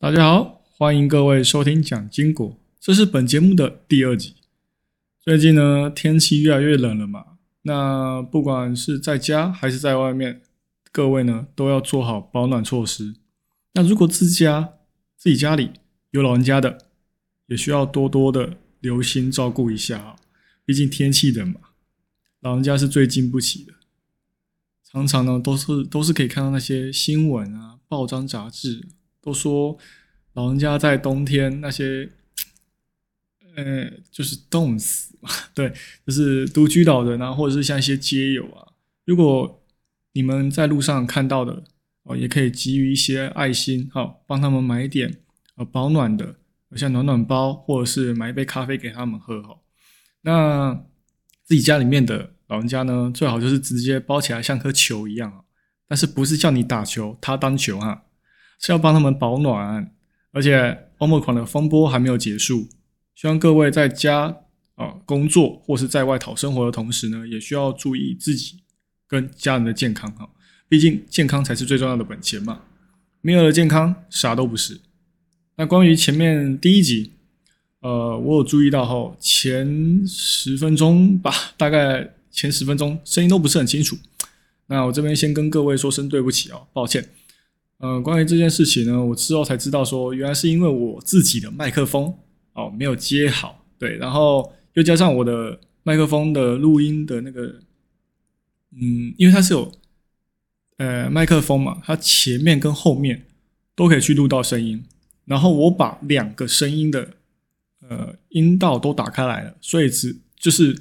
大家好，欢迎各位收听讲经果，这是本节目的第二集。最近呢，天气越来越冷了嘛，那不管是在家还是在外面，各位呢都要做好保暖措施。那如果自家自己家里有老人家的，也需要多多的留心照顾一下啊，毕竟天气冷嘛，老人家是最经不起的。常常呢，都是都是可以看到那些新闻啊、报章杂志。都说老人家在冬天那些，呃，就是冻死嘛。对，就是独居老人啊，或者是像一些街友啊，如果你们在路上看到的哦，也可以给予一些爱心，好，帮他们买一点呃保暖的，像暖暖包，或者是买一杯咖啡给他们喝哈。那自己家里面的老人家呢，最好就是直接包起来，像颗球一样啊。但是不是叫你打球，他当球哈。是要帮他们保暖，而且欧盟款的风波还没有结束，希望各位在家啊工作或是在外讨生活的同时呢，也需要注意自己跟家人的健康哈，毕竟健康才是最重要的本钱嘛，没有了健康啥都不是。那关于前面第一集，呃，我有注意到后前十分钟吧，大概前十分钟声音都不是很清楚，那我这边先跟各位说声对不起哦，抱歉。呃，关于这件事情呢，我之后才知道说，原来是因为我自己的麦克风哦没有接好，对，然后又加上我的麦克风的录音的那个，嗯，因为它是有呃麦克风嘛，它前面跟后面都可以去录到声音，然后我把两个声音的呃音道都打开来了，所以只就是。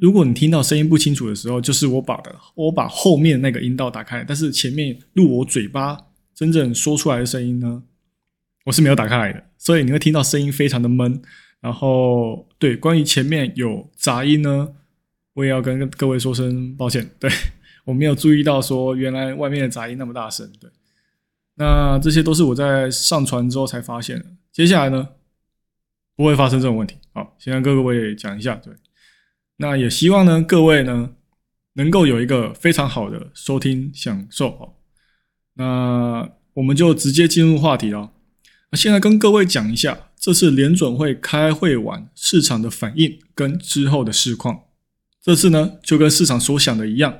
如果你听到声音不清楚的时候，就是我把的我把后面那个音道打开，但是前面录我嘴巴真正说出来的声音呢，我是没有打开来的，所以你会听到声音非常的闷。然后对关于前面有杂音呢，我也要跟各位说声抱歉，对我没有注意到说原来外面的杂音那么大声。对，那这些都是我在上传之后才发现的。接下来呢，不会发生这种问题。好，先跟各位讲一下，对。那也希望呢，各位呢能够有一个非常好的收听享受哦。那我们就直接进入话题了。那现在跟各位讲一下，这次联准会开会完市场的反应跟之后的市况。这次呢就跟市场所想的一样，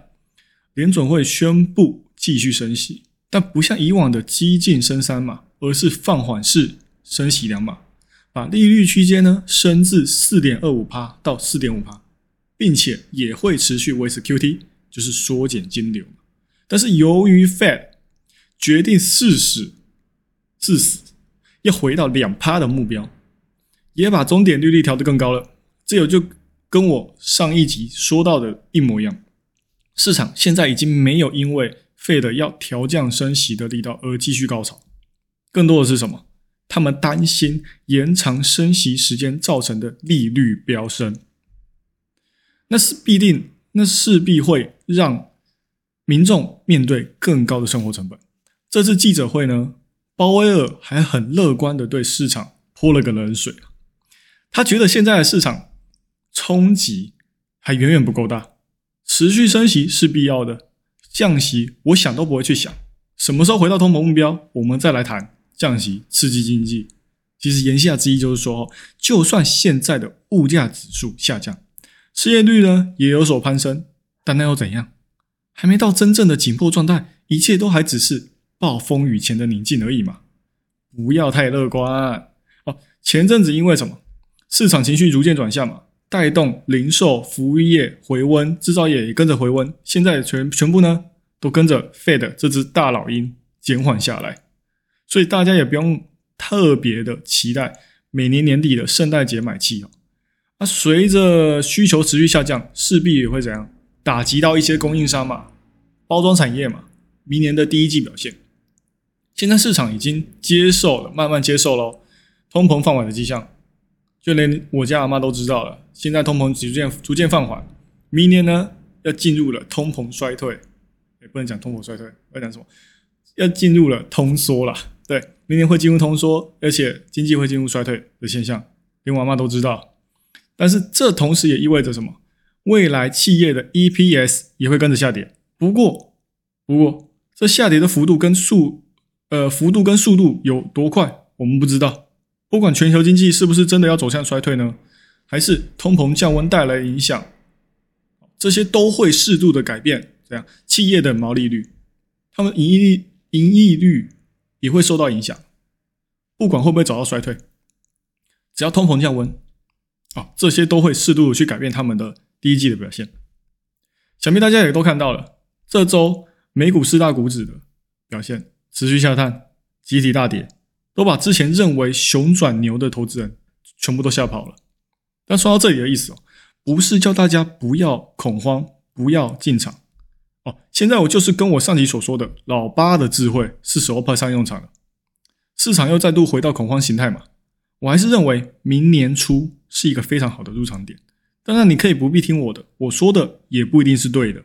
联准会宣布继续升息，但不像以往的激进升三码，而是放缓式升息两码，把利率区间呢升至四点二五帕到四点五帕。并且也会持续维持 QT，就是缩减金流。但是由于 Fed 决定誓死誓死要回到两趴的目标，也把终点利率调得更高了。这有就跟我上一集说到的一模一样。市场现在已经没有因为 Fed 要调降升息的力道而继续高潮，更多的是什么？他们担心延长升息时间造成的利率飙升。那是必定，那势必会让民众面对更高的生活成本。这次记者会呢，鲍威尔还很乐观的对市场泼了个冷水他觉得现在的市场冲击还远远不够大，持续升息是必要的，降息我想都不会去想。什么时候回到通膨目标，我们再来谈降息刺激经济。其实言下之意就是说，就算现在的物价指数下降。失业率呢也有所攀升，但那又怎样？还没到真正的紧迫状态，一切都还只是暴风雨前的宁静而已嘛！不要太乐观哦。前阵子因为什么？市场情绪逐渐转向嘛，带动零售、服务业回温，制造业也跟着回温。现在全全部呢都跟着 Fed 这只大老鹰减缓下来，所以大家也不用特别的期待每年年底的圣诞节买气哦。那随着需求持续下降，势必也会怎样打击到一些供应商嘛，包装产业嘛。明年的第一季表现，现在市场已经接受了，慢慢接受喽，通膨放缓的迹象，就连我家阿妈都知道了。现在通膨逐渐逐渐放缓，明年呢要进入了通膨衰退，也不能讲通膨衰退，要讲什么？要进入了通缩了。对，明年会进入通缩，而且经济会进入衰退的现象，连我阿妈都知道。但是这同时也意味着什么？未来企业的 EPS 也会跟着下跌。不过，不过这下跌的幅度跟速呃，幅度跟速度有多快，我们不知道。不管全球经济是不是真的要走向衰退呢，还是通膨降温带来影响，这些都会适度的改变。这样，企业的毛利率，他们盈利、盈利率也会受到影响。不管会不会走到衰退，只要通膨降温，啊，这些都会适度的去改变他们的第一季的表现。想必大家也都看到了，这周美股四大股指的表现持续下探，集体大跌。都把之前认为熊转牛的投资人全部都吓跑了。但说到这里的意思哦，不是叫大家不要恐慌，不要进场哦。现在我就是跟我上集所说的，老八的智慧是时候派上用场了。市场又再度回到恐慌形态嘛，我还是认为明年初是一个非常好的入场点。当然，你可以不必听我的，我说的也不一定是对的。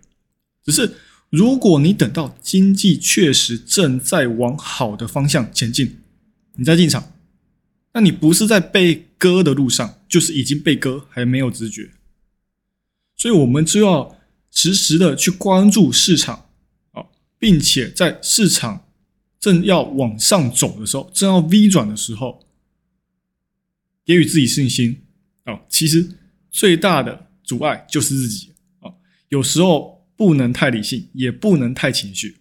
只是如果你等到经济确实正在往好的方向前进，你再进场，那你不是在被割的路上，就是已经被割，还没有知觉。所以，我们就要实时的去关注市场啊，并且在市场正要往上走的时候，正要 V 转的时候，给予自己信心啊。其实最大的阻碍就是自己啊。有时候不能太理性，也不能太情绪。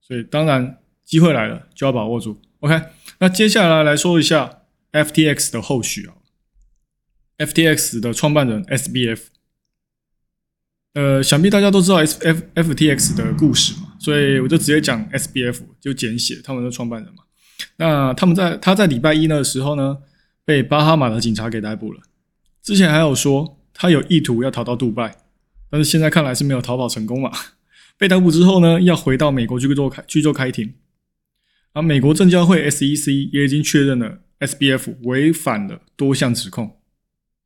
所以，当然机会来了，就要把握住。OK，那接下来来说一下 FTX 的后续啊。FTX 的创办人 SBF，呃，想必大家都知道 SFFTX 的故事嘛，所以我就直接讲 SBF，就简写他们的创办人嘛。那他们在他在礼拜一的时候呢，被巴哈马的警察给逮捕了。之前还有说他有意图要逃到杜拜，但是现在看来是没有逃跑成功嘛。被逮捕之后呢，要回到美国去做开去做开庭。而美国证交会 SEC 也已经确认了 SBF 违反了多项指控，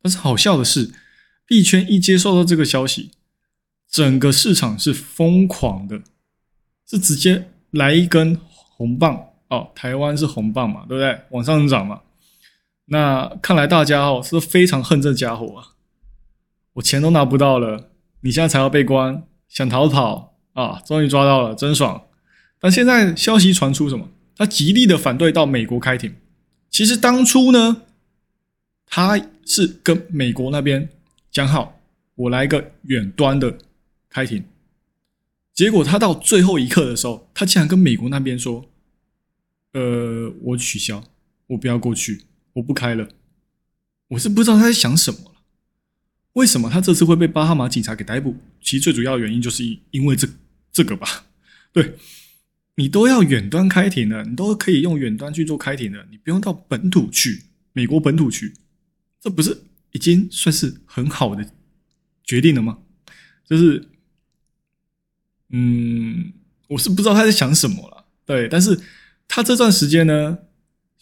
但是好笑的是，币圈一接受到这个消息，整个市场是疯狂的，是直接来一根红棒哦，台湾是红棒嘛，对不对？往上涨嘛。那看来大家哦是非常恨这家伙啊，我钱都拿不到了，你现在才要被关，想逃跑啊？终于抓到了，真爽。但现在消息传出什么？他极力的反对到美国开庭。其实当初呢，他是跟美国那边讲好，我来一个远端的开庭。结果他到最后一刻的时候，他竟然跟美国那边说：“呃，我取消，我不要过去，我不开了。”我是不知道他在想什么了。为什么他这次会被巴哈马警察给逮捕？其实最主要的原因就是因为这这个吧，对。你都要远端开庭了，你都可以用远端去做开庭了，你不用到本土去，美国本土去，这不是已经算是很好的决定了吗？就是，嗯，我是不知道他在想什么了，对，但是他这段时间呢，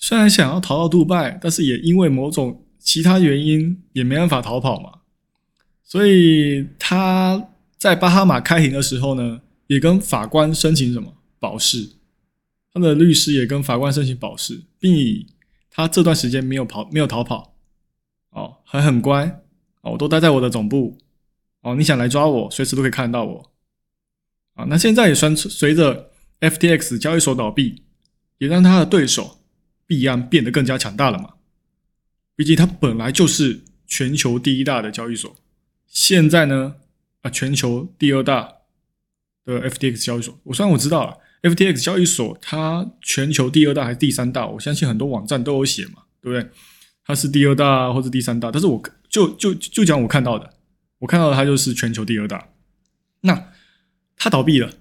虽然想要逃到杜拜，但是也因为某种其他原因也没办法逃跑嘛，所以他在巴哈马开庭的时候呢，也跟法官申请什么？保释，他的律师也跟法官申请保释，并以他这段时间没有跑、没有逃跑，哦，还很乖，哦，我都待在我的总部，哦，你想来抓我，随时都可以看到我，啊，那现在也算随着 FTX 交易所倒闭，也让他的对手币安变得更加强大了嘛。毕竟它本来就是全球第一大的交易所，现在呢，啊，全球第二大的 FTX 交易所，我虽然我知道了。FTX 交易所它全球第二大还是第三大？我相信很多网站都有写嘛，对不对？它是第二大或者第三大，但是我就就就讲我看到的，我看到的它就是全球第二大。那它倒闭了，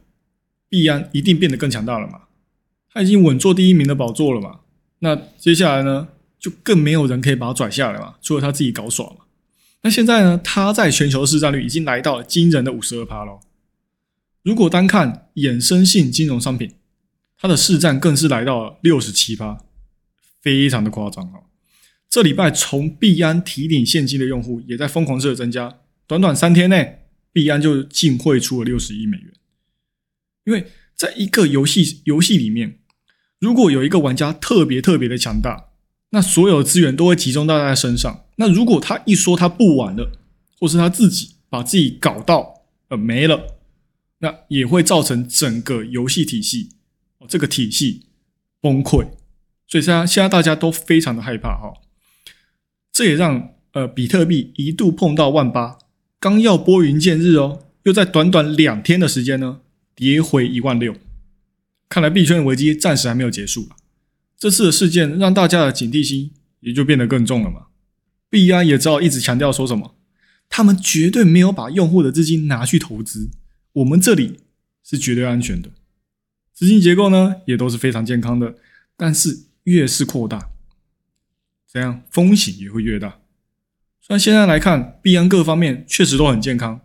币安一定变得更强大了嘛？它已经稳坐第一名的宝座了嘛？那接下来呢，就更没有人可以把它拽下来嘛？除了他自己搞爽嘛？那现在呢，他在全球市占率已经来到了惊人的五十二趴了。如果单看衍生性金融商品，它的市占更是来到了六十七趴，非常的夸张啊！这礼拜从币安提领现金的用户也在疯狂式的增加，短短三天内，币安就净汇出了六十亿美元。因为在一个游戏游戏里面，如果有一个玩家特别特别的强大，那所有的资源都会集中到他身上。那如果他一说他不玩了，或是他自己把自己搞到呃没了。那也会造成整个游戏体系哦，这个体系崩溃，所以现在现在大家都非常的害怕哈。这也让呃比特币一度碰到万八，刚要拨云见日哦，又在短短两天的时间呢跌回一万六。看来币圈的危机暂时还没有结束了。这次的事件让大家的警惕心也就变得更重了嘛。币安也只好一直强调说什么，他们绝对没有把用户的资金拿去投资，我们这里是绝对安全的，资金结构呢也都是非常健康的。但是越是扩大，怎样风险也会越大。虽然现在来看，币安各方面确实都很健康，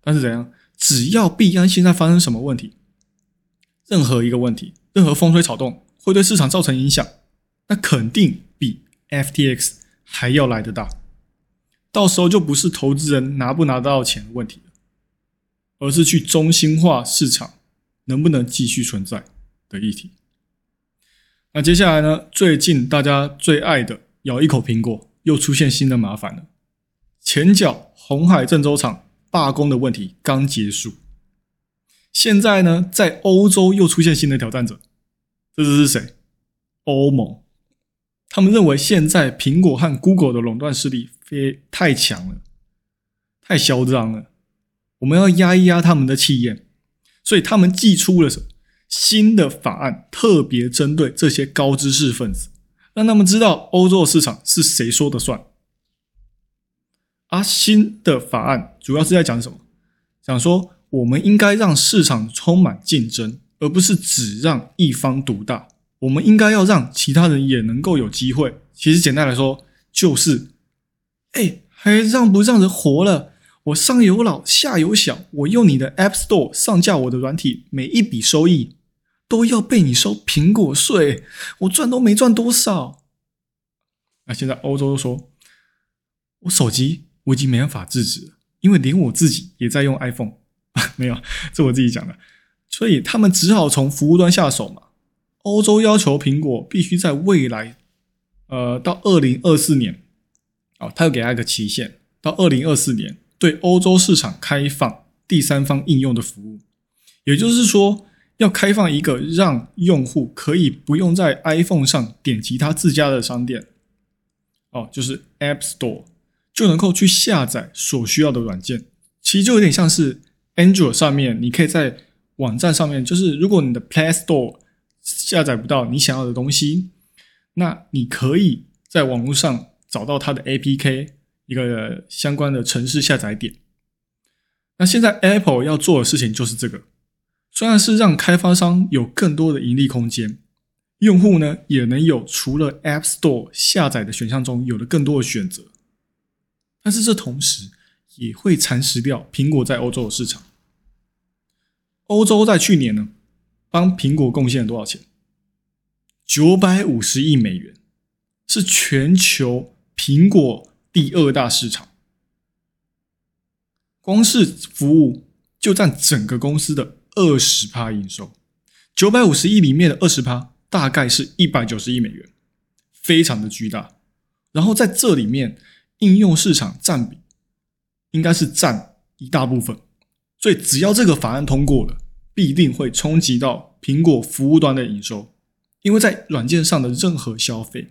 但是怎样，只要币安现在发生什么问题，任何一个问题，任何风吹草动会对市场造成影响，那肯定比 FTX 还要来得大。到时候就不是投资人拿不拿得到钱的问题了，而是去中心化市场能不能继续存在的议题。那接下来呢？最近大家最爱的咬一口苹果又出现新的麻烦了。前脚红海郑州厂罢工的问题刚结束。现在呢，在欧洲又出现新的挑战者，这是谁？欧盟，他们认为现在苹果和 Google 的垄断势力非太强了，太嚣张了，我们要压一压他们的气焰，所以他们寄出了什么新的法案，特别针对这些高知识分子，让他们知道欧洲市场是谁说的算。而新的法案主要是在讲什么？讲说。我们应该让市场充满竞争，而不是只让一方独大。我们应该要让其他人也能够有机会。其实简单来说，就是，哎，还让不让人活了？我上有老，下有小，我用你的 App Store 上架我的软体，每一笔收益都要被你收苹果税，我赚都没赚多少。那现在欧洲说，我手机我已经没办法制止了，因为连我自己也在用 iPhone。没有，这我自己讲的，所以他们只好从服务端下手嘛。欧洲要求苹果必须在未来，呃，到二零二四年，哦，他又给他一个期限，到二零二四年对欧洲市场开放第三方应用的服务，也就是说，要开放一个让用户可以不用在 iPhone 上点击他自家的商店，哦，就是 App Store 就能够去下载所需要的软件，其实就有点像是。Android 上面，你可以在网站上面，就是如果你的 Play Store 下载不到你想要的东西，那你可以在网络上找到它的 APK 一个相关的城市下载点。那现在 Apple 要做的事情就是这个，虽然是让开发商有更多的盈利空间，用户呢也能有除了 App Store 下载的选项中有了更多的选择，但是这同时也会蚕食掉苹果在欧洲的市场。欧洲在去年呢，帮苹果贡献了多少钱？九百五十亿美元，是全球苹果第二大市场。光是服务就占整个公司的二十趴营收。九百五十亿里面的二十趴，大概是一百九十亿美元，非常的巨大。然后在这里面，应用市场占比应该是占一大部分。所以，只要这个法案通过了，必定会冲击到苹果服务端的营收，因为在软件上的任何消费，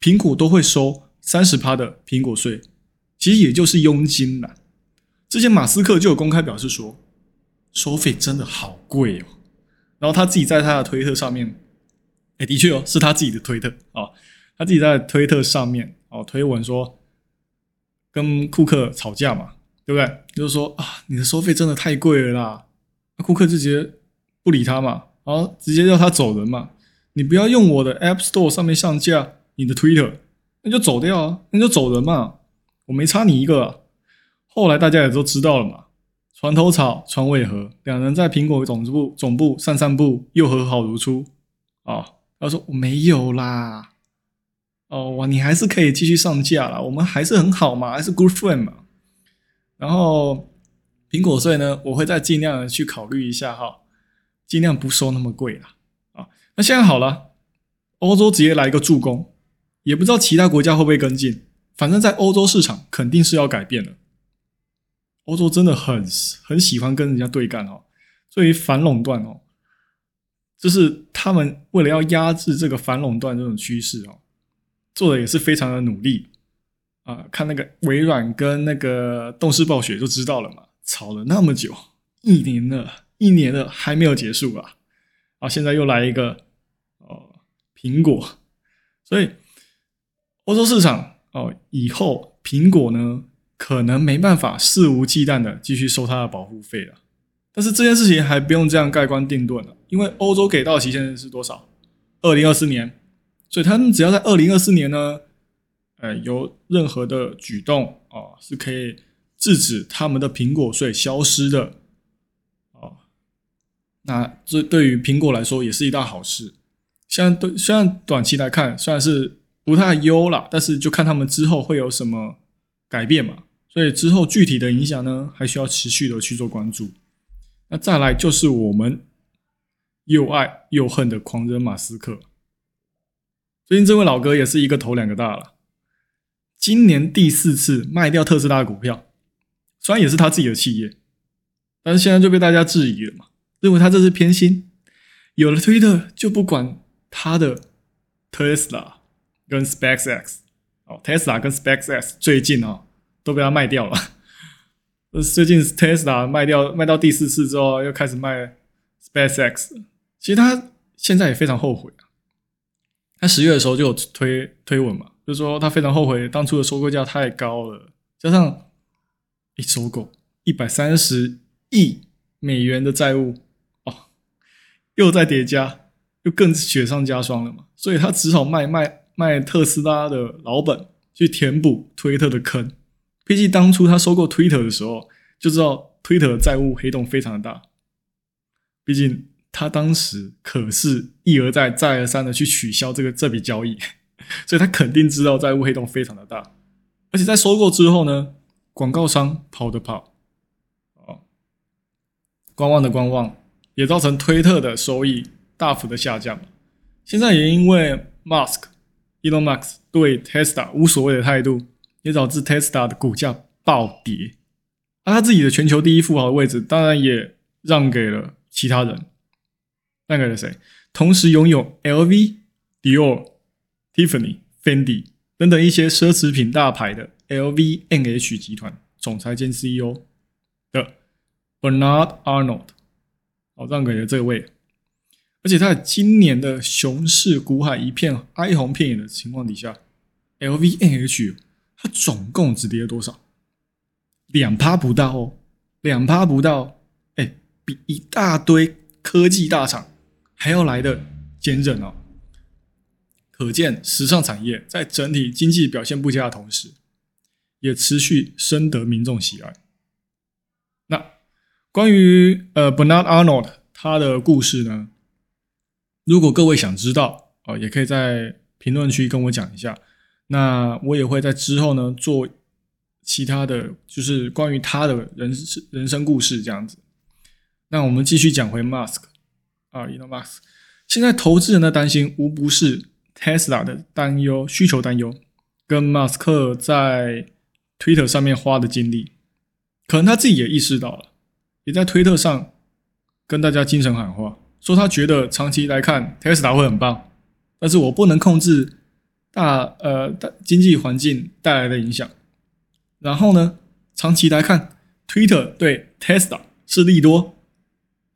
苹果都会收三十趴的苹果税，其实也就是佣金啦。之前马斯克就有公开表示说，收费真的好贵哦。然后他自己在他的推特上面，哎，的确哦，是他自己的推特啊，他自己在推特上面哦推文说，跟库克吵架嘛。对不对？就是说啊，你的收费真的太贵了啦！那顾客就直接不理他嘛，然后直接要他走人嘛。你不要用我的 App Store 上面上架你的 Twitter，那就走掉啊，那就走人嘛。我没差你一个。后来大家也都知道了嘛，船头吵，船尾和，两人在苹果总部总部散散步，又和好如初啊。他说我没有啦，哦哇，你还是可以继续上架啦，我们还是很好嘛，还是 good friend 嘛。然后苹果税呢，我会再尽量的去考虑一下哈，尽量不收那么贵啦。啊。那现在好了，欧洲直接来一个助攻，也不知道其他国家会不会跟进。反正，在欧洲市场肯定是要改变的。欧洲真的很很喜欢跟人家对干哦，所以反垄断哦，就是他们为了要压制这个反垄断这种趋势哦，做的也是非常的努力啊。看那个微软跟那个动视暴雪就知道了嘛，吵了那么久，一年了，一年了还没有结束啊！啊，现在又来一个哦，苹果，所以欧洲市场哦，以后苹果呢可能没办法肆无忌惮的继续收它的保护费了。但是这件事情还不用这样盖棺定论了，因为欧洲给到期限是多少？二零二四年，所以他们只要在二零二四年呢，呃，有任何的举动啊，是可以制止他们的苹果税消失的，啊，那这对于苹果来说也是一大好事。虽然对，虽然短期来看虽然是不太优了，但是就看他们之后会有什么改变嘛。所以之后具体的影响呢，还需要持续的去做关注。那再来就是我们又爱又恨的狂人马斯克。最近这位老哥也是一个头两个大了，今年第四次卖掉特斯拉的股票，虽然也是他自己的企业，但是现在就被大家质疑了嘛，认为他这是偏心。有了推特就不管他的特斯拉跟 SpaceX 哦，特斯拉跟 SpaceX 最近哦都被他卖掉了。最近 Tesla 卖掉卖到第四次之后，又开始卖 SpaceX。其实他现在也非常后悔啊。他十月的时候就有推推文嘛，就说他非常后悔当初的收购价太高了，加上一收购一百三十亿美元的债务哦，又在叠加，又更雪上加霜了嘛。所以他只好卖卖卖特斯拉的老本，去填补推特的坑。毕竟当初他收购推特的时候，就知道推特的债务黑洞非常的大。毕竟他当时可是一而再、再而三的去取消这个这笔交易，所以他肯定知道债务黑洞非常的大。而且在收购之后呢，广告商跑的跑，哦，观望的观望，也造成推特的收益大幅的下降。现在也因为 Musk Elon Musk 对 Tesla 无所谓的态度。也导致 Tesla 的股价暴跌，而他自己的全球第一富豪的位置，当然也让给了其他人，让给了谁？同时拥有 LV、Dior、Tiffany、Fendi 等等一些奢侈品大牌的 LVMH 集团总裁兼 CEO 的 Bernard Arnold，哦，让给了这位。而且在今年的熊市股海一片哀鸿遍野的情况底下，LVMH。它总共只跌了多少？两趴不到哦，两趴不到，哎，比一大堆科技大厂还要来的坚韧哦。可见，时尚产业在整体经济表现不佳的同时，也持续深得民众喜爱。那关于呃 Bernard Arnold 他的故事呢？如果各位想知道哦，也可以在评论区跟我讲一下。那我也会在之后呢做其他的就是关于他的人人生故事这样子。那我们继续讲回 Mask 啊，Elon Musk。现在投资人的担心无不是 Tesla 的担忧、需求担忧，跟马斯克在 Twitter 上面花的精力，可能他自己也意识到了，也在推特上跟大家精神喊话，说他觉得长期来看 Tesla 会很棒，但是我不能控制。大呃，大经济环境带来的影响，然后呢，长期来看，Twitter 对 Tesla 是利多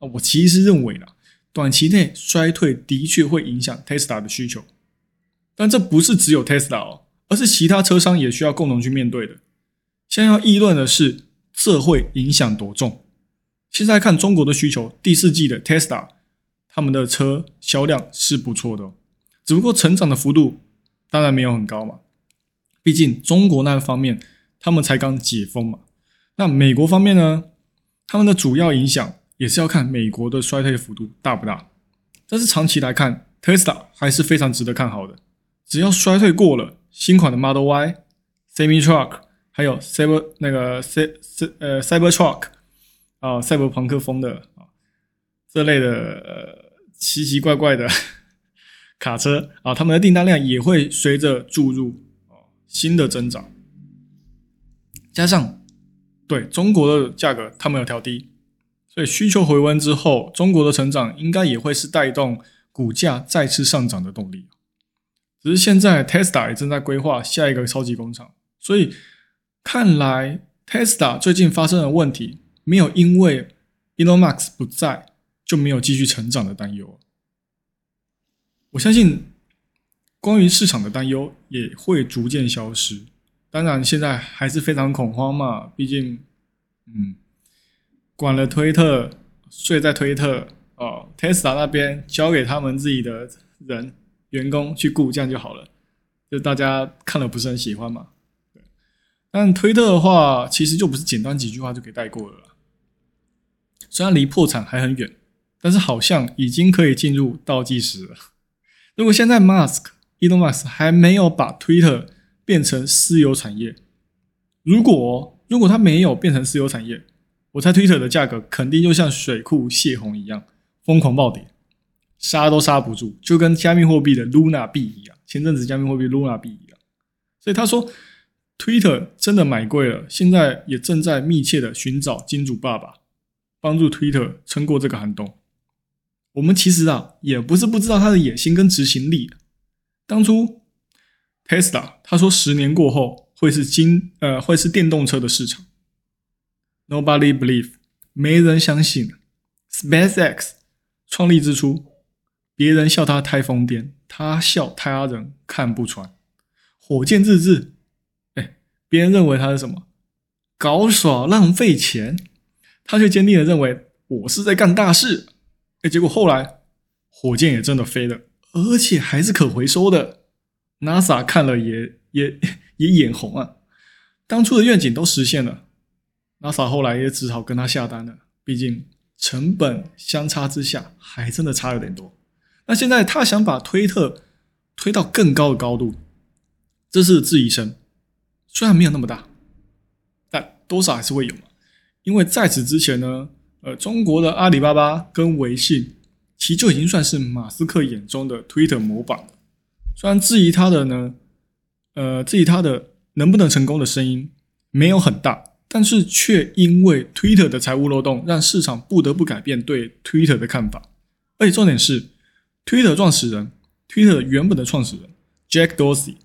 啊。我其实是认为啦，短期内衰退的确会影响 Tesla 的需求，但这不是只有 Tesla 哦，而是其他车商也需要共同去面对的。现在要议论的是，这会影响多重？现在看中国的需求，第四季的 Tesla 他们的车销量是不错的，只不过成长的幅度。当然没有很高嘛，毕竟中国那方面他们才刚解封嘛。那美国方面呢？他们的主要影响也是要看美国的衰退幅度大不大。但是长期来看，Tesla 还是非常值得看好的。只要衰退过了，新款的 Model Y、Semi Truck，还有 Cyber 那个 C C 呃 Cyber Truck 啊，赛博朋克风的啊这类的呃奇奇怪怪的。卡车啊，他们的订单量也会随着注入哦新的增长，加上对中国的价格他们有调低，所以需求回温之后，中国的成长应该也会是带动股价再次上涨的动力。只是现在 Tesla 也正在规划下一个超级工厂，所以看来 Tesla 最近发生的问题没有因为 Elon Musk 不在就没有继续成长的担忧。我相信关于市场的担忧也会逐渐消失。当然，现在还是非常恐慌嘛，毕竟，嗯。管了推特，睡在推特哦，Tesla 那边交给他们自己的人员工去雇，这样就好了。就大家看了不是很喜欢嘛？对。但推特的话，其实就不是简单几句话就可以带过了。虽然离破产还很远，但是好像已经可以进入倒计时了。如果现在 Mask Elon Musk 还没有把推特变成私有产业，如果如果他没有变成私有产业，我猜推特的价格肯定就像水库泄洪一样疯狂暴跌，杀都杀不住，就跟加密货币的 Luna 币一样。前阵子加密货币 Luna 币一样，所以他说 Twitter 真的买贵了，现在也正在密切的寻找金主爸爸，帮助 Twitter 撑过这个寒冬。我们其实啊，也不是不知道他的野心跟执行力。当初 Tesla 他说十年过后会是金呃会是电动车的市场。Nobody believe，没人相信。SpaceX 创立之初，别人笑他太疯癫，他笑他人看不穿。火箭自制，哎，别人认为他是什么？搞耍浪费钱，他却坚定的认为我是在干大事。哎，结果后来火箭也真的飞了，而且还是可回收的。NASA 看了也也也眼红啊，当初的愿景都实现了。NASA 后来也只好跟他下单了，毕竟成本相差之下还真的差有点多。那现在他想把推特推到更高的高度，这是质疑声，虽然没有那么大，但多少还是会有嘛。因为在此之前呢，呃，中国的阿里巴巴跟微信其实就已经算是马斯克眼中的推特模板。虽然质疑他的呢，呃，质疑他的能不能成功的声音没有很大。但是却因为 Twitter 的财务漏洞，让市场不得不改变对 Twitter 的看法。而且重点是，Twitter 创始人，Twitter 原本的创始人 Jack Dorsey，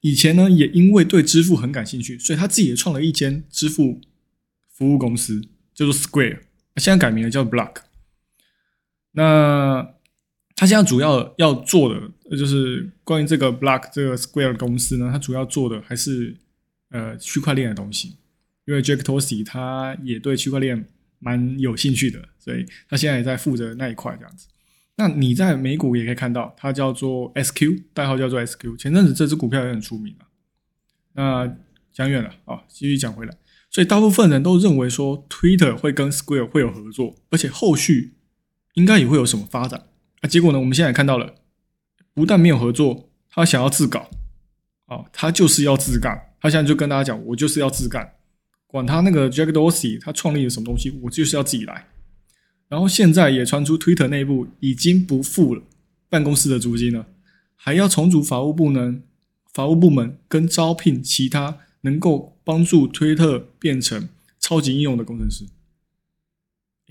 以前呢也因为对支付很感兴趣，所以他自己也创了一间支付服务公司，叫做 Square，现在改名了叫 Block。那他现在主要要做的，就是关于这个 Block 这个 Square 公司呢，它主要做的还是呃区块链的东西。因为 Jack Dorsey 他也对区块链蛮有兴趣的，所以他现在也在负责那一块这样子。那你在美股也可以看到，它叫做 SQ，代号叫做 SQ。前阵子这只股票也很出名了。那讲远了啊，继续讲回来。所以大部分人都认为说，Twitter 会跟 Square 会有合作，而且后续应该也会有什么发展。啊，结果呢，我们现在看到了，不但没有合作，他想要自搞，啊，他就是要自干。他现在就跟大家讲，我就是要自干。管他那个 Jack Dorsey 他创立了什么东西，我就是要自己来。然后现在也传出 Twitter 内部已经不付了办公室的租金了，还要重组法务部门，法务部门跟招聘其他能够帮助推特变成超级应用的工程师。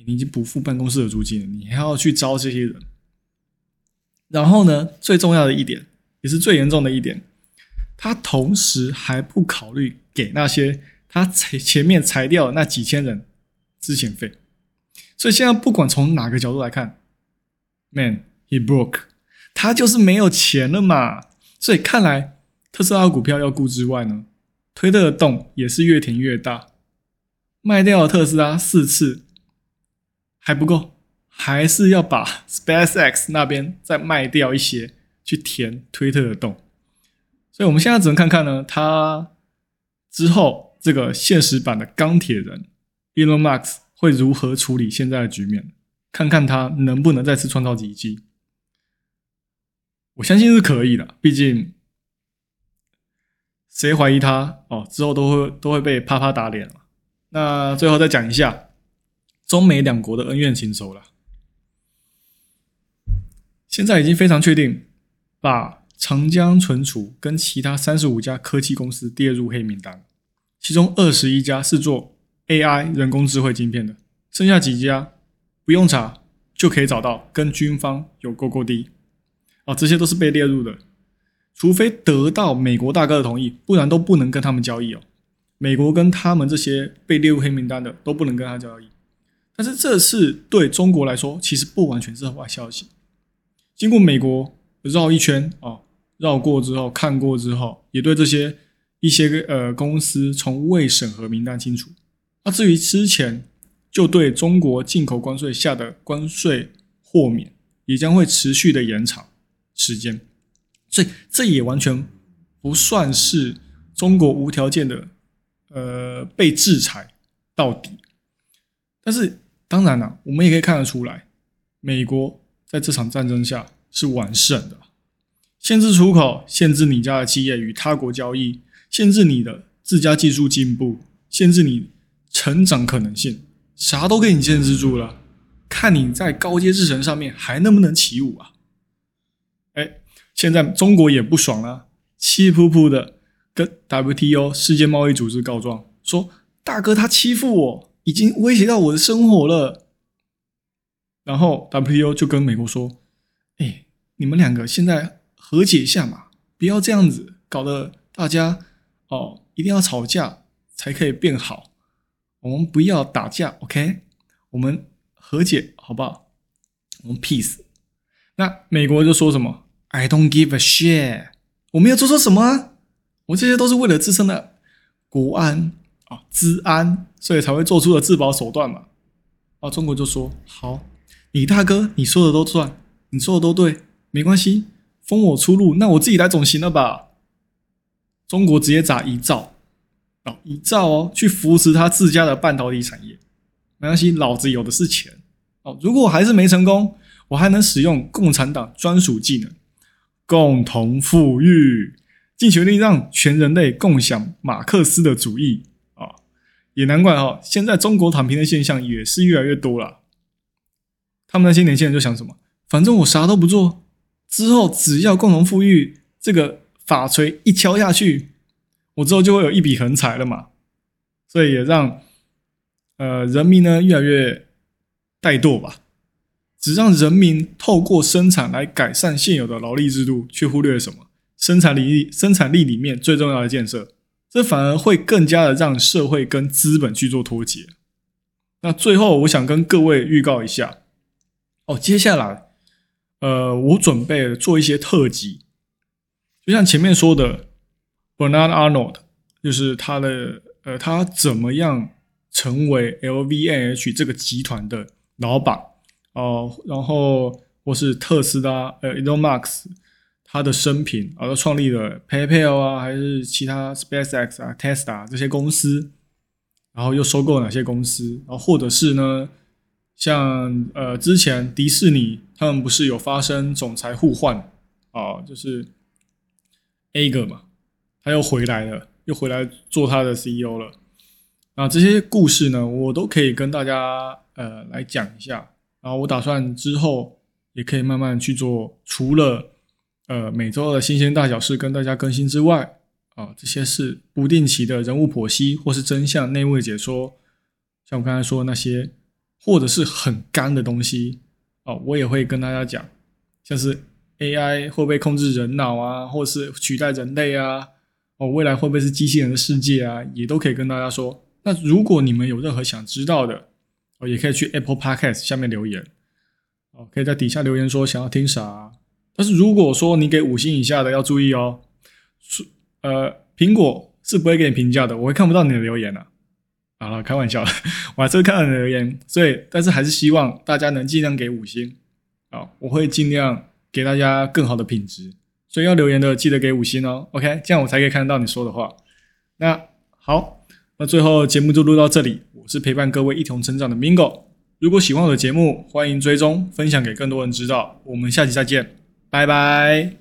你已经不付办公室的租金了，你还要去招这些人。然后呢，最重要的一点，也是最严重的一点，他同时还不考虑给那些。他前前面裁掉那几千人资遣费，所以现在不管从哪个角度来看，Man he broke，他就是没有钱了嘛。所以看来特斯拉股票要顾之外呢，推特的洞也是越填越大。卖掉特斯拉四次还不够，还是要把 SpaceX 那边再卖掉一些去填推特的洞。所以我们现在只能看看呢，他之后。这个现实版的钢铁人 Elon Musk 会如何处理现在的局面？看看他能不能再次创造奇迹。我相信是可以的，毕竟谁怀疑他哦，之后都会都会被啪啪打脸。那最后再讲一下中美两国的恩怨情仇了。现在已经非常确定，把长江存储跟其他三十五家科技公司列入黑名单。其中二十一家是做 AI 人工智慧晶片的，剩下几家不用查就可以找到跟军方有勾勾滴啊，这些都是被列入的，除非得到美国大哥的同意，不然都不能跟他们交易哦。美国跟他们这些被列入黑名单的都不能跟他交易。但是这是对中国来说，其实不完全是坏消息。经过美国绕一圈啊，绕过之后看过之后，也对这些一些个呃公司从未审核名单清楚。那至于之前就对中国进口关税下的关税豁免，也将会持续的延长时间。所以这也完全不算是中国无条件的呃被制裁到底。但是。当然了，我们也可以看得出来，美国在这场战争下是完胜的。限制出口，限制你家的企业与他国交易，限制你的自家技术进步，限制你成长可能性，啥都给你限制住了。看你在高阶制程上面还能不能起舞啊？哎，现在中国也不爽了，气扑扑的跟 WTO 世界贸易组织告状，说大哥他欺负我。已经威胁到我的生活了，然后 WTO 就跟美国说：“哎，你们两个现在和解一下嘛，不要这样子搞得大家哦，一定要吵架才可以变好。我们不要打架，OK？我们和解好不好？我们 peace。那美国就说什么？I don't give a shit。我没有做错什么，我这些都是为了自身的国安。”啊，治安，所以才会做出的自保手段嘛。啊，中国就说好，你大哥你说的都算，你说的都对，没关系，封我出路，那我自己来总行了吧？中国直接砸一兆，哦，一兆哦，去扶持他自家的半导体产业，没关系，老子有的是钱。哦，如果还是没成功，我还能使用共产党专属技能，共同富裕，尽全力让全人类共享马克思的主义。啊也难怪哈，现在中国躺平的现象也是越来越多了。他们那些年轻人就想什么？反正我啥都不做，之后只要共同富裕这个法锤一敲下去，我之后就会有一笔横财了嘛。所以也让呃人民呢越来越怠惰吧，只让人民透过生产来改善现有的劳力制度，却忽略了什么？生产力生产力里面最重要的建设。这反而会更加的让社会跟资本去做脱节。那最后，我想跟各位预告一下，哦，接下来，呃，我准备做一些特辑，就像前面说的，Bernard Arnold，就是他的，呃，他怎么样成为 LVMH 这个集团的老板哦，然后或是特斯拉，呃，Elon Musk。他的生平，啊，他创立了 PayPal 啊，还是其他 SpaceX 啊、Tesla 这些公司，然后又收购哪些公司，然后或者是呢，像呃之前迪士尼他们不是有发生总裁互换啊，就是 A 个嘛，他又回来了，又回来做他的 CEO 了。啊，这些故事呢，我都可以跟大家呃来讲一下。然后我打算之后也可以慢慢去做，除了呃，每周的新鲜大小事跟大家更新之外，啊，这些是不定期的人物剖析或是真相内幕解说，像我刚才说那些，或者是很干的东西，啊，我也会跟大家讲，像是 AI 会不会控制人脑啊，或是取代人类啊，哦，未来会不会是机器人的世界啊，也都可以跟大家说。那如果你们有任何想知道的，哦，也可以去 Apple Podcast 下面留言，哦，可以在底下留言说想要听啥。但是如果说你给五星以下的要注意哦，是呃，苹果是不会给你评价的，我会看不到你的留言的。好了，开玩笑，我还是会看到你的留言，所以但是还是希望大家能尽量给五星啊，我会尽量给大家更好的品质，所以要留言的记得给五星哦，OK，这样我才可以看得到你说的话。那好，那最后节目就录到这里，我是陪伴各位一同成长的 Mingo，如果喜欢我的节目，欢迎追踪分享给更多人知道，我们下期再见。拜拜。